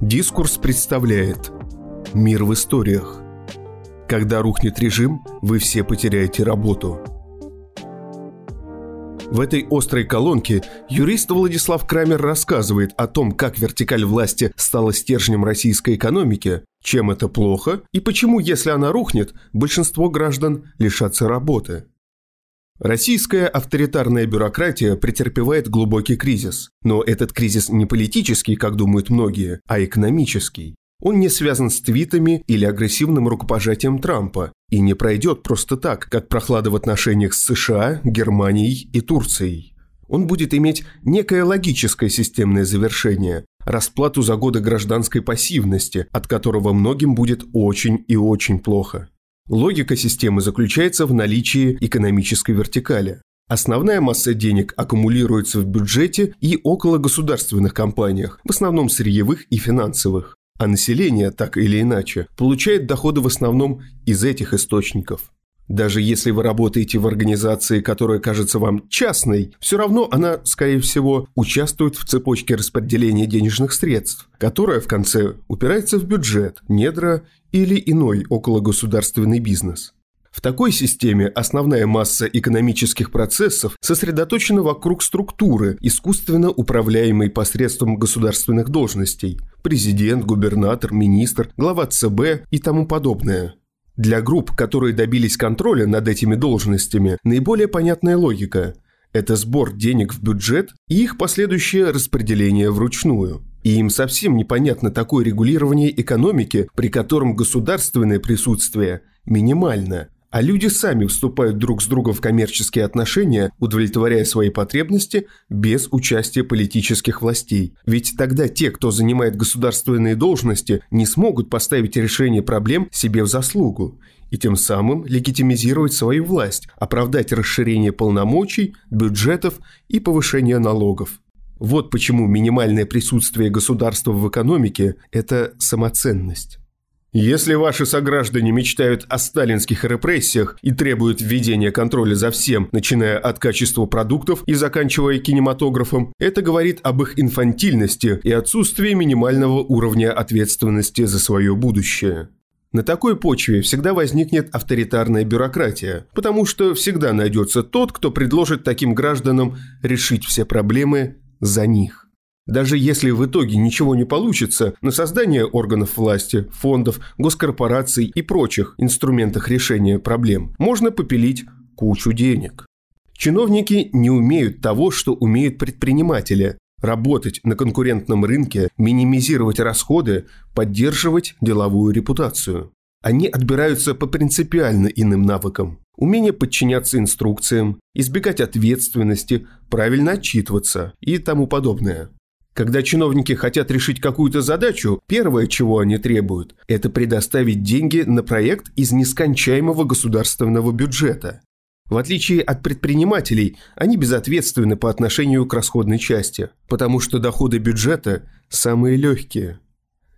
Дискурс представляет Мир в историях. Когда рухнет режим, вы все потеряете работу. В этой острой колонке юрист Владислав Крамер рассказывает о том, как вертикаль власти стала стержнем российской экономики, чем это плохо и почему, если она рухнет, большинство граждан лишатся работы. Российская авторитарная бюрократия претерпевает глубокий кризис. Но этот кризис не политический, как думают многие, а экономический. Он не связан с твитами или агрессивным рукопожатием Трампа и не пройдет просто так, как прохлада в отношениях с США, Германией и Турцией. Он будет иметь некое логическое системное завершение, расплату за годы гражданской пассивности, от которого многим будет очень и очень плохо. Логика системы заключается в наличии экономической вертикали. Основная масса денег аккумулируется в бюджете и около государственных компаниях, в основном сырьевых и финансовых. А население, так или иначе, получает доходы в основном из этих источников. Даже если вы работаете в организации, которая кажется вам частной, все равно она, скорее всего, участвует в цепочке распределения денежных средств, которая в конце упирается в бюджет, недра или иной окологосударственный бизнес. В такой системе основная масса экономических процессов сосредоточена вокруг структуры, искусственно управляемой посредством государственных должностей – президент, губернатор, министр, глава ЦБ и тому подобное. Для групп, которые добились контроля над этими должностями, наиболее понятная логика – это сбор денег в бюджет и их последующее распределение вручную. И им совсем непонятно такое регулирование экономики, при котором государственное присутствие минимально – а люди сами вступают друг с другом в коммерческие отношения, удовлетворяя свои потребности без участия политических властей. Ведь тогда те, кто занимает государственные должности, не смогут поставить решение проблем себе в заслугу и тем самым легитимизировать свою власть, оправдать расширение полномочий, бюджетов и повышение налогов. Вот почему минимальное присутствие государства в экономике – это самоценность. Если ваши сограждане мечтают о сталинских репрессиях и требуют введения контроля за всем, начиная от качества продуктов и заканчивая кинематографом, это говорит об их инфантильности и отсутствии минимального уровня ответственности за свое будущее. На такой почве всегда возникнет авторитарная бюрократия, потому что всегда найдется тот, кто предложит таким гражданам решить все проблемы за них. Даже если в итоге ничего не получится, на создание органов власти, фондов, госкорпораций и прочих инструментах решения проблем можно попилить кучу денег. Чиновники не умеют того, что умеют предприниматели – работать на конкурентном рынке, минимизировать расходы, поддерживать деловую репутацию. Они отбираются по принципиально иным навыкам. Умение подчиняться инструкциям, избегать ответственности, правильно отчитываться и тому подобное. Когда чиновники хотят решить какую-то задачу, первое, чего они требуют, это предоставить деньги на проект из нескончаемого государственного бюджета. В отличие от предпринимателей, они безответственны по отношению к расходной части, потому что доходы бюджета самые легкие.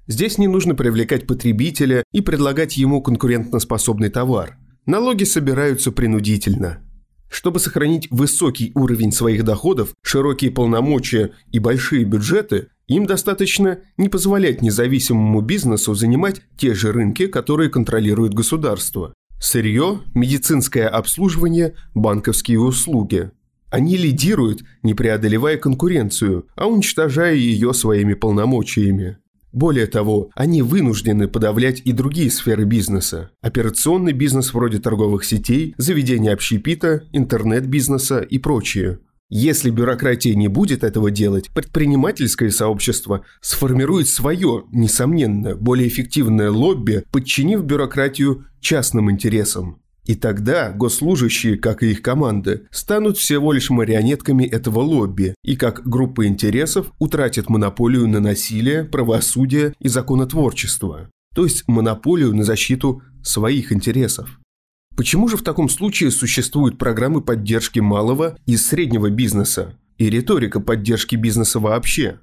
Здесь не нужно привлекать потребителя и предлагать ему конкурентоспособный товар. Налоги собираются принудительно – чтобы сохранить высокий уровень своих доходов, широкие полномочия и большие бюджеты, им достаточно не позволять независимому бизнесу занимать те же рынки, которые контролирует государство. Сырье, медицинское обслуживание, банковские услуги. Они лидируют, не преодолевая конкуренцию, а уничтожая ее своими полномочиями. Более того, они вынуждены подавлять и другие сферы бизнеса. Операционный бизнес вроде торговых сетей, заведения общепита, интернет-бизнеса и прочее. Если бюрократия не будет этого делать, предпринимательское сообщество сформирует свое, несомненно, более эффективное лобби, подчинив бюрократию частным интересам. И тогда госслужащие, как и их команды, станут всего лишь марионетками этого лобби и как группа интересов утратят монополию на насилие, правосудие и законотворчество, то есть монополию на защиту своих интересов. Почему же в таком случае существуют программы поддержки малого и среднего бизнеса и риторика поддержки бизнеса вообще?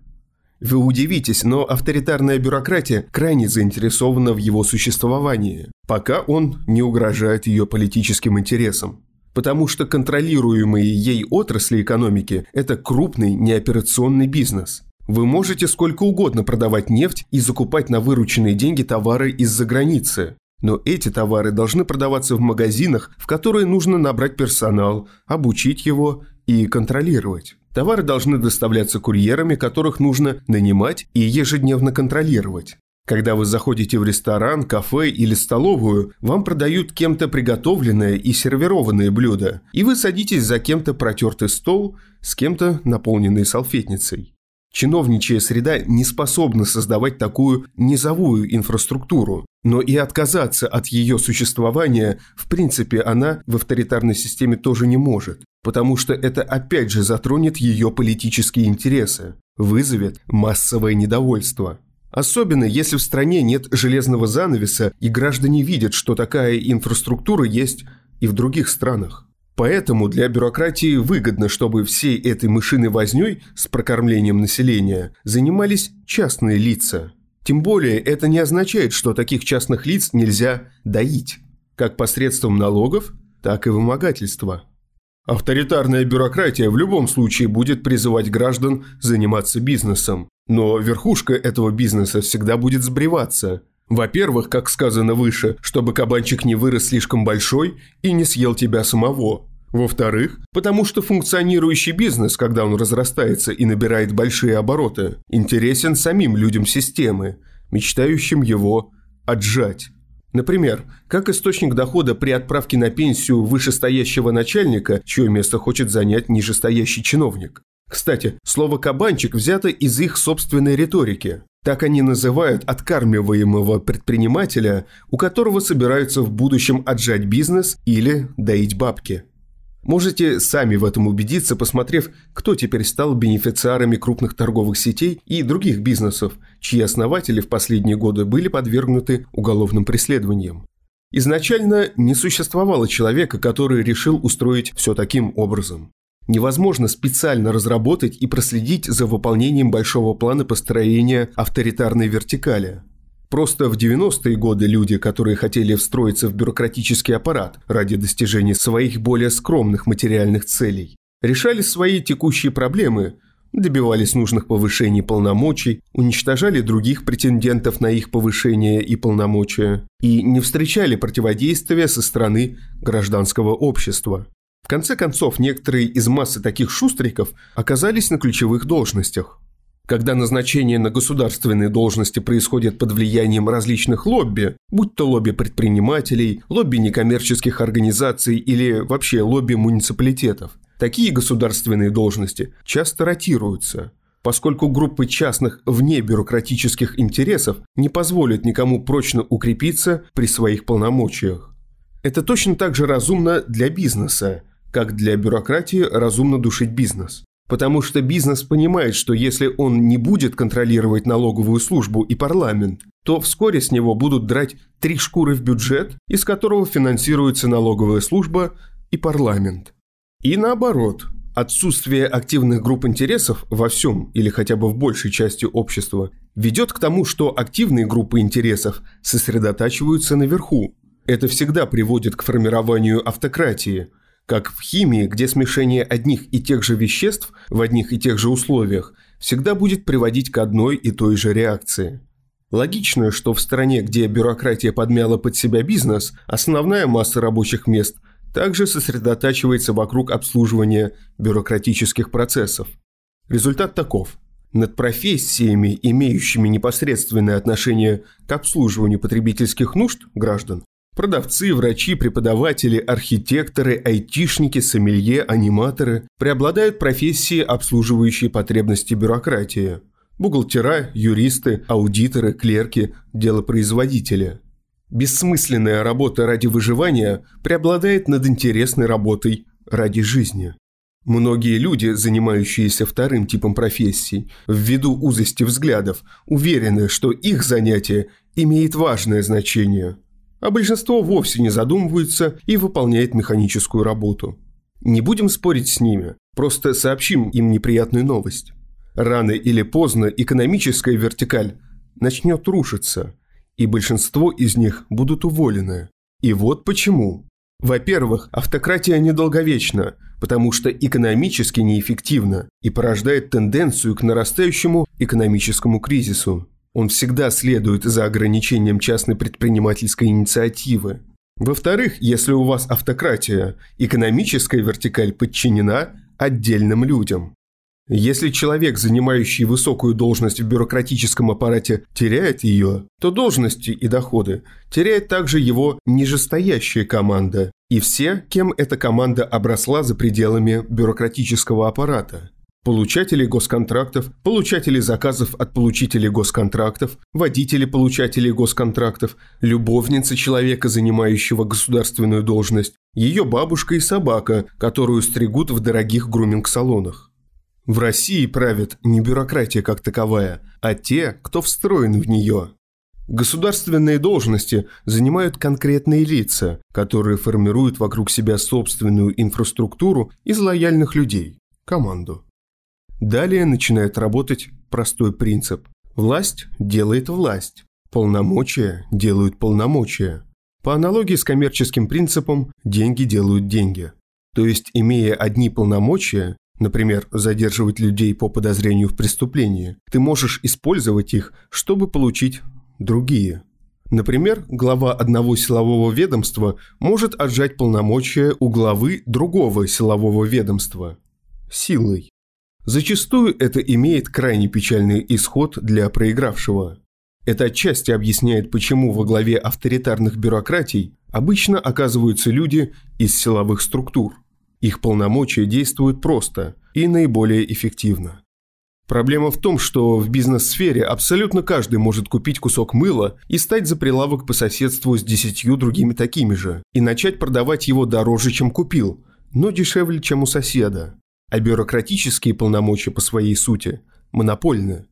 Вы удивитесь, но авторитарная бюрократия крайне заинтересована в его существовании, пока он не угрожает ее политическим интересам. Потому что контролируемые ей отрасли экономики – это крупный неоперационный бизнес. Вы можете сколько угодно продавать нефть и закупать на вырученные деньги товары из-за границы. Но эти товары должны продаваться в магазинах, в которые нужно набрать персонал, обучить его и контролировать. Товары должны доставляться курьерами, которых нужно нанимать и ежедневно контролировать. Когда вы заходите в ресторан, кафе или столовую, вам продают кем-то приготовленное и сервированное блюдо, и вы садитесь за кем-то протертый стол, с кем-то наполненный салфетницей. Чиновничья среда не способна создавать такую низовую инфраструктуру, но и отказаться от ее существования, в принципе, она в авторитарной системе тоже не может, потому что это опять же затронет ее политические интересы, вызовет массовое недовольство. Особенно если в стране нет железного занавеса и граждане видят, что такая инфраструктура есть и в других странах. Поэтому для бюрократии выгодно, чтобы всей этой мышиной вознёй с прокормлением населения занимались частные лица. Тем более это не означает, что таких частных лиц нельзя доить, как посредством налогов, так и вымогательства. Авторитарная бюрократия в любом случае будет призывать граждан заниматься бизнесом, но верхушка этого бизнеса всегда будет сбриваться. Во-первых, как сказано выше, чтобы кабанчик не вырос слишком большой и не съел тебя самого. Во-вторых, потому что функционирующий бизнес, когда он разрастается и набирает большие обороты, интересен самим людям системы, мечтающим его отжать. Например, как источник дохода при отправке на пенсию вышестоящего начальника, чье место хочет занять нижестоящий чиновник. Кстати, слово «кабанчик» взято из их собственной риторики. Так они называют откармливаемого предпринимателя, у которого собираются в будущем отжать бизнес или доить бабки. Можете сами в этом убедиться, посмотрев, кто теперь стал бенефициарами крупных торговых сетей и других бизнесов, чьи основатели в последние годы были подвергнуты уголовным преследованиям. Изначально не существовало человека, который решил устроить все таким образом. Невозможно специально разработать и проследить за выполнением большого плана построения авторитарной вертикали – Просто в 90-е годы люди, которые хотели встроиться в бюрократический аппарат ради достижения своих более скромных материальных целей, решали свои текущие проблемы, добивались нужных повышений полномочий, уничтожали других претендентов на их повышение и полномочия и не встречали противодействия со стороны гражданского общества. В конце концов, некоторые из массы таких шустриков оказались на ключевых должностях – когда назначение на государственные должности происходит под влиянием различных лобби, будь то лобби предпринимателей, лобби некоммерческих организаций или вообще лобби муниципалитетов, такие государственные должности часто ротируются, поскольку группы частных вне бюрократических интересов не позволят никому прочно укрепиться при своих полномочиях. Это точно так же разумно для бизнеса, как для бюрократии разумно душить бизнес. Потому что бизнес понимает, что если он не будет контролировать налоговую службу и парламент, то вскоре с него будут драть три шкуры в бюджет, из которого финансируется налоговая служба и парламент. И наоборот, отсутствие активных групп интересов во всем или хотя бы в большей части общества ведет к тому, что активные группы интересов сосредотачиваются наверху. Это всегда приводит к формированию автократии – как в химии, где смешение одних и тех же веществ в одних и тех же условиях всегда будет приводить к одной и той же реакции. Логично, что в стране, где бюрократия подмяла под себя бизнес, основная масса рабочих мест также сосредотачивается вокруг обслуживания бюрократических процессов. Результат таков. Над профессиями, имеющими непосредственное отношение к обслуживанию потребительских нужд граждан, Продавцы, врачи, преподаватели, архитекторы, айтишники, сомелье, аниматоры преобладают профессии, обслуживающие потребности бюрократии. Бухгалтера, юристы, аудиторы, клерки, делопроизводители. Бессмысленная работа ради выживания преобладает над интересной работой ради жизни. Многие люди, занимающиеся вторым типом профессий, ввиду узости взглядов, уверены, что их занятие имеет важное значение – а большинство вовсе не задумывается и выполняет механическую работу. Не будем спорить с ними, просто сообщим им неприятную новость. Рано или поздно экономическая вертикаль начнет рушиться, и большинство из них будут уволены. И вот почему. Во-первых, автократия недолговечна, потому что экономически неэффективна и порождает тенденцию к нарастающему экономическому кризису. Он всегда следует за ограничением частной предпринимательской инициативы. Во-вторых, если у вас автократия, экономическая вертикаль подчинена отдельным людям. Если человек, занимающий высокую должность в бюрократическом аппарате, теряет ее, то должности и доходы теряет также его нижестоящая команда и все, кем эта команда обросла за пределами бюрократического аппарата. Получатели госконтрактов, получатели заказов от получителей госконтрактов, водители получателей госконтрактов, любовница человека, занимающего государственную должность, ее бабушка и собака, которую стригут в дорогих груминг-салонах. В России правят не бюрократия как таковая, а те, кто встроен в нее. Государственные должности занимают конкретные лица, которые формируют вокруг себя собственную инфраструктуру из лояльных людей – команду. Далее начинает работать простой принцип. Власть делает власть, полномочия делают полномочия. По аналогии с коммерческим принципом, деньги делают деньги. То есть, имея одни полномочия, например, задерживать людей по подозрению в преступлении, ты можешь использовать их, чтобы получить другие. Например, глава одного силового ведомства может отжать полномочия у главы другого силового ведомства силой. Зачастую это имеет крайне печальный исход для проигравшего. Это отчасти объясняет, почему во главе авторитарных бюрократий обычно оказываются люди из силовых структур – их полномочия действуют просто и наиболее эффективно. Проблема в том, что в бизнес-сфере абсолютно каждый может купить кусок мыла и стать за прилавок по соседству с десятью другими такими же, и начать продавать его дороже, чем купил, но дешевле, чем у соседа. А бюрократические полномочия по своей сути монопольны.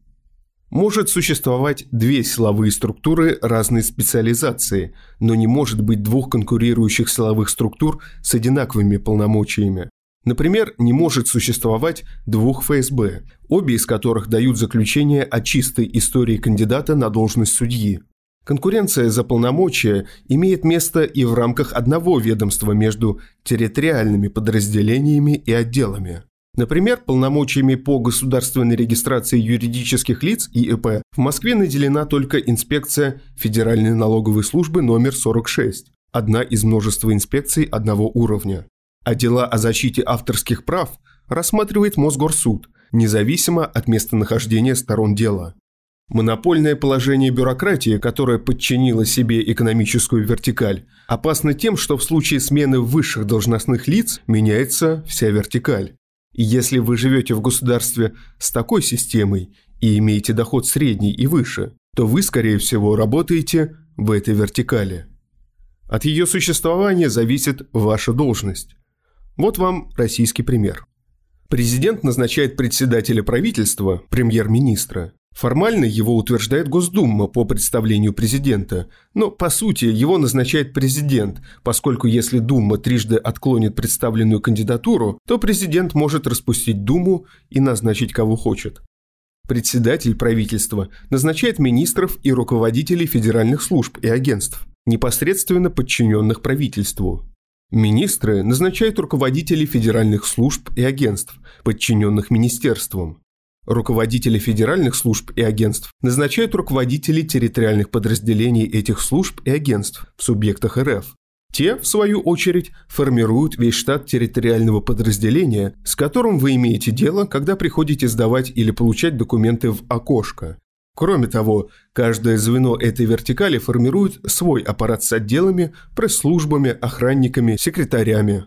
Может существовать две силовые структуры разной специализации, но не может быть двух конкурирующих силовых структур с одинаковыми полномочиями. Например, не может существовать двух ФСБ, обе из которых дают заключение о чистой истории кандидата на должность судьи. Конкуренция за полномочия имеет место и в рамках одного ведомства между территориальными подразделениями и отделами. Например, полномочиями по государственной регистрации юридических лиц ИЭП в Москве наделена только инспекция Федеральной налоговой службы номер 46, одна из множества инспекций одного уровня. А дела о защите авторских прав рассматривает Мосгорсуд, независимо от местонахождения сторон дела. Монопольное положение бюрократии, которая подчинила себе экономическую вертикаль, опасно тем, что в случае смены высших должностных лиц меняется вся вертикаль. И если вы живете в государстве с такой системой и имеете доход средний и выше, то вы, скорее всего, работаете в этой вертикали. От ее существования зависит ваша должность. Вот вам российский пример. Президент назначает председателя правительства, премьер-министра, Формально его утверждает Госдума по представлению президента, но по сути его назначает президент, поскольку если Дума трижды отклонит представленную кандидатуру, то президент может распустить Думу и назначить кого хочет. Председатель правительства назначает министров и руководителей федеральных служб и агентств, непосредственно подчиненных правительству. Министры назначают руководителей федеральных служб и агентств, подчиненных министерствам. Руководители федеральных служб и агентств назначают руководителей территориальных подразделений этих служб и агентств в субъектах РФ. Те, в свою очередь, формируют весь штат территориального подразделения, с которым вы имеете дело, когда приходите сдавать или получать документы в окошко. Кроме того, каждое звено этой вертикали формирует свой аппарат с отделами, пресс-службами, охранниками, секретарями.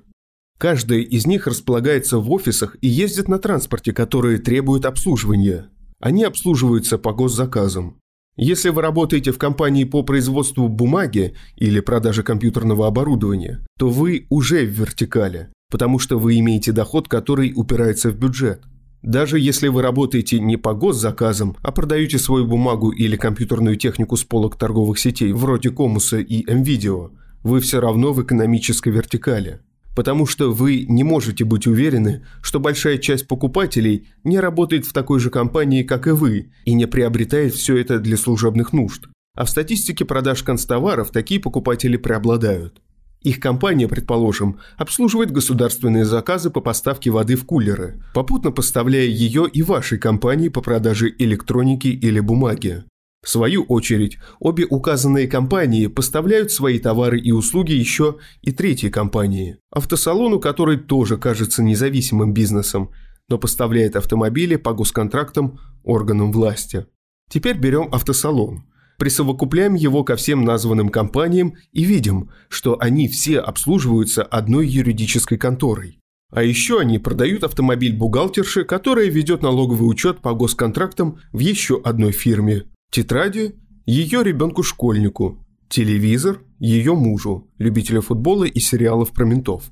Каждая из них располагается в офисах и ездит на транспорте, которые требуют обслуживания. Они обслуживаются по госзаказам. Если вы работаете в компании по производству бумаги или продаже компьютерного оборудования, то вы уже в вертикали, потому что вы имеете доход, который упирается в бюджет. Даже если вы работаете не по госзаказам, а продаете свою бумагу или компьютерную технику с полок торговых сетей вроде Комуса и МВидео, вы все равно в экономической вертикали потому что вы не можете быть уверены, что большая часть покупателей не работает в такой же компании, как и вы, и не приобретает все это для служебных нужд. А в статистике продаж констоваров такие покупатели преобладают. Их компания, предположим, обслуживает государственные заказы по поставке воды в кулеры, попутно поставляя ее и вашей компании по продаже электроники или бумаги. В свою очередь, обе указанные компании поставляют свои товары и услуги еще и третьей компании, автосалону, который тоже кажется независимым бизнесом, но поставляет автомобили по госконтрактам органам власти. Теперь берем автосалон – присовокупляем его ко всем названным компаниям и видим, что они все обслуживаются одной юридической конторой. А еще они продают автомобиль бухгалтерши, которая ведет налоговый учет по госконтрактам в еще одной фирме. Тетради – ее ребенку-школьнику. Телевизор – ее мужу, любителю футбола и сериалов про ментов.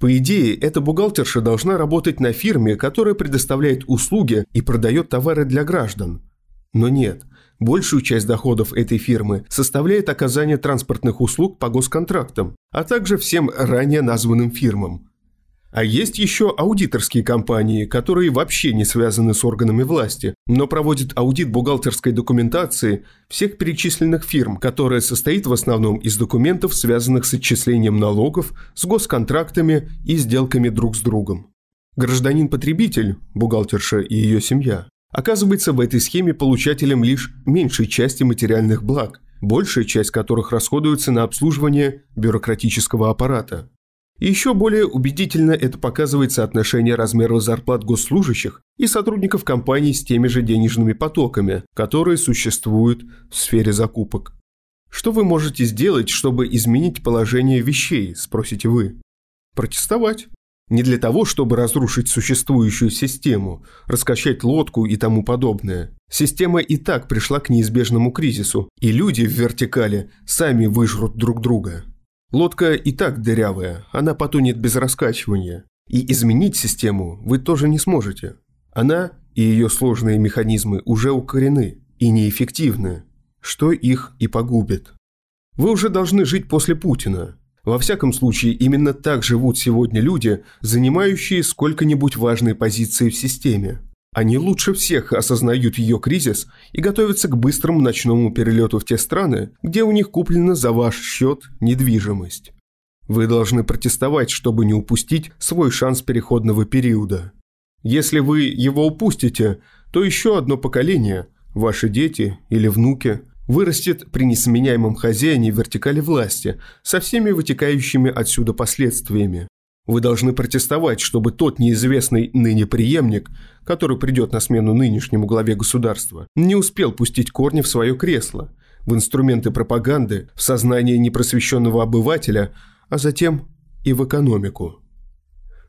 По идее, эта бухгалтерша должна работать на фирме, которая предоставляет услуги и продает товары для граждан. Но нет, Большую часть доходов этой фирмы составляет оказание транспортных услуг по госконтрактам, а также всем ранее названным фирмам. А есть еще аудиторские компании, которые вообще не связаны с органами власти, но проводят аудит бухгалтерской документации всех перечисленных фирм, которая состоит в основном из документов, связанных с отчислением налогов, с госконтрактами и сделками друг с другом. Гражданин-потребитель, бухгалтерша и ее семья, оказывается в этой схеме получателем лишь меньшей части материальных благ, большая часть которых расходуется на обслуживание бюрократического аппарата. Еще более убедительно это показывает соотношение размера зарплат госслужащих и сотрудников компаний с теми же денежными потоками, которые существуют в сфере закупок. Что вы можете сделать, чтобы изменить положение вещей, спросите вы? Протестовать. Не для того, чтобы разрушить существующую систему, раскачать лодку и тому подобное. Система и так пришла к неизбежному кризису, и люди в вертикали сами выжрут друг друга. Лодка и так дырявая, она потонет без раскачивания. И изменить систему вы тоже не сможете. Она и ее сложные механизмы уже укорены и неэффективны, что их и погубит. Вы уже должны жить после Путина, во всяком случае, именно так живут сегодня люди, занимающие сколько-нибудь важные позиции в системе. Они лучше всех осознают ее кризис и готовятся к быстрому ночному перелету в те страны, где у них куплена за ваш счет недвижимость. Вы должны протестовать, чтобы не упустить свой шанс переходного периода. Если вы его упустите, то еще одно поколение, ваши дети или внуки, вырастет при несменяемом хозяине вертикали власти со всеми вытекающими отсюда последствиями. Вы должны протестовать, чтобы тот неизвестный ныне преемник, который придет на смену нынешнему главе государства, не успел пустить корни в свое кресло, в инструменты пропаганды, в сознание непросвещенного обывателя, а затем и в экономику.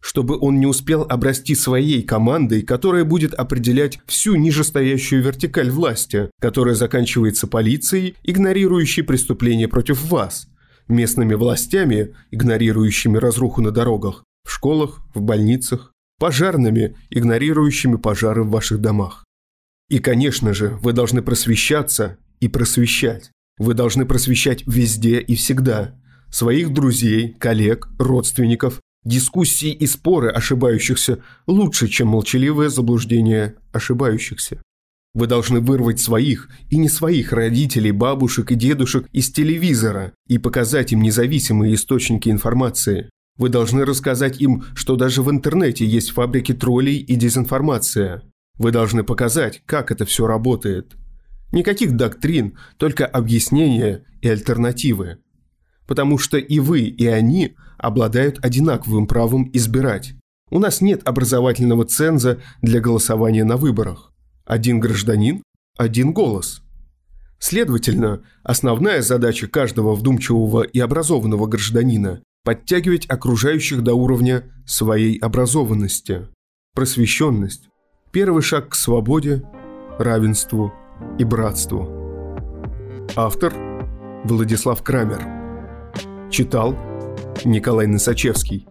Чтобы он не успел обрасти своей командой, которая будет определять всю нижестоящую вертикаль власти, которая заканчивается полицией, игнорирующей преступления против вас, местными властями, игнорирующими разруху на дорогах, в школах, в больницах, пожарными, игнорирующими пожары в ваших домах. И, конечно же, вы должны просвещаться и просвещать. Вы должны просвещать везде и всегда. Своих друзей, коллег, родственников, Дискуссии и споры ошибающихся лучше, чем молчаливое заблуждение ошибающихся. Вы должны вырвать своих и не своих родителей, бабушек и дедушек из телевизора и показать им независимые источники информации. Вы должны рассказать им, что даже в интернете есть фабрики троллей и дезинформация. Вы должны показать, как это все работает. Никаких доктрин, только объяснения и альтернативы. Потому что и вы, и они – обладают одинаковым правом избирать. У нас нет образовательного ценза для голосования на выборах. Один гражданин – один голос. Следовательно, основная задача каждого вдумчивого и образованного гражданина – подтягивать окружающих до уровня своей образованности. Просвещенность – первый шаг к свободе, равенству и братству. Автор – Владислав Крамер. Читал – Николай Носачевский.